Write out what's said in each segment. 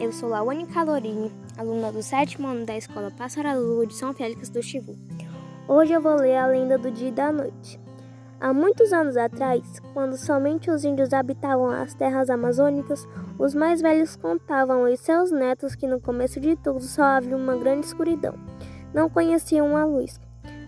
eu sou Lawane Calorini, aluna do sétimo ano da Escola Passarela Lua de São Félix do Chivu. Hoje eu vou ler a lenda do dia e da noite. Há muitos anos atrás, quando somente os índios habitavam as terras amazônicas, os mais velhos contavam aos seus netos que no começo de tudo só havia uma grande escuridão. Não conheciam a luz,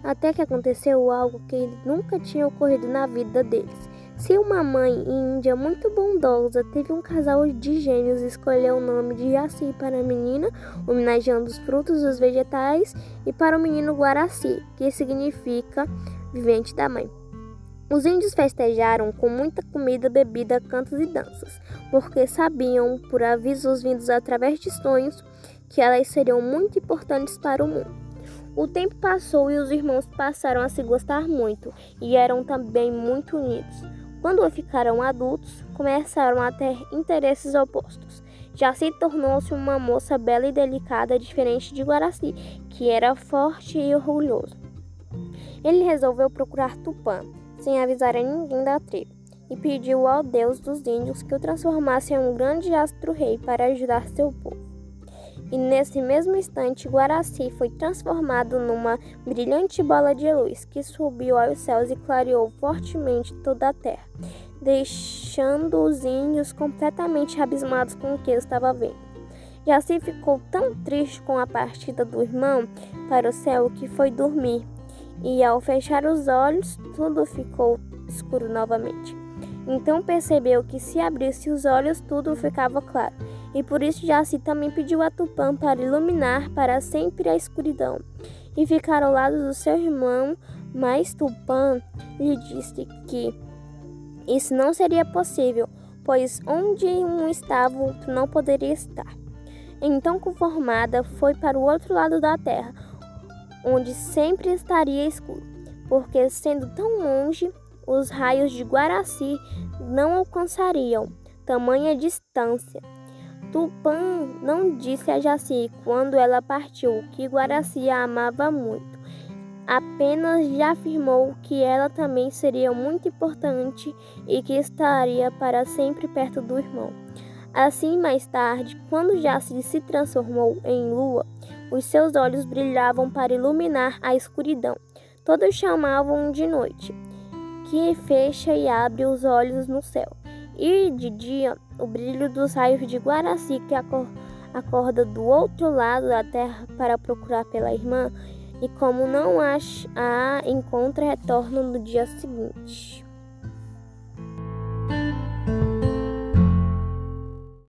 até que aconteceu algo que nunca tinha ocorrido na vida deles. Se uma mãe índia muito bondosa teve um casal de gênios escolheu o nome de Jaci para a menina, homenageando os frutos dos vegetais, e para o menino Guaraci, que significa vivente da mãe. Os índios festejaram com muita comida, bebida, cantos e danças, porque sabiam, por avisos vindos através de sonhos, que elas seriam muito importantes para o mundo. O tempo passou e os irmãos passaram a se gostar muito e eram também muito unidos. Quando ficaram adultos, começaram a ter interesses opostos. Jaci tornou-se uma moça bela e delicada, diferente de Guaraci, que era forte e orgulhoso. Ele resolveu procurar Tupã, sem avisar a ninguém da tribo, e pediu ao deus dos índios que o transformasse em um grande astro-rei para ajudar seu povo. E nesse mesmo instante, Guaraci foi transformado numa brilhante bola de luz que subiu aos céus e clareou fortemente toda a terra, deixando os índios completamente abismados com o que estava vendo. Jaci ficou tão triste com a partida do irmão para o céu que foi dormir, e ao fechar os olhos, tudo ficou escuro novamente. Então percebeu que se abrisse os olhos, tudo ficava claro e por isso Jaci também pediu a Tupã para iluminar para sempre a escuridão e ficar ao lado do seu irmão, mas Tupã lhe disse que isso não seria possível, pois onde um estava, o outro não poderia estar. Então, conformada, foi para o outro lado da terra, onde sempre estaria escuro, porque sendo tão longe, os raios de Guaraci não alcançariam tamanha distância. Tupã não disse a Jaci quando ela partiu que Guaraci a amava muito. Apenas já afirmou que ela também seria muito importante e que estaria para sempre perto do irmão. Assim, mais tarde, quando Jaci se transformou em lua, os seus olhos brilhavam para iluminar a escuridão. Todos chamavam de noite, que fecha e abre os olhos no céu. E de dia, o brilho dos raios de Guaraci que acorda do outro lado da terra para procurar pela irmã, e como não a encontra, retorna no dia seguinte.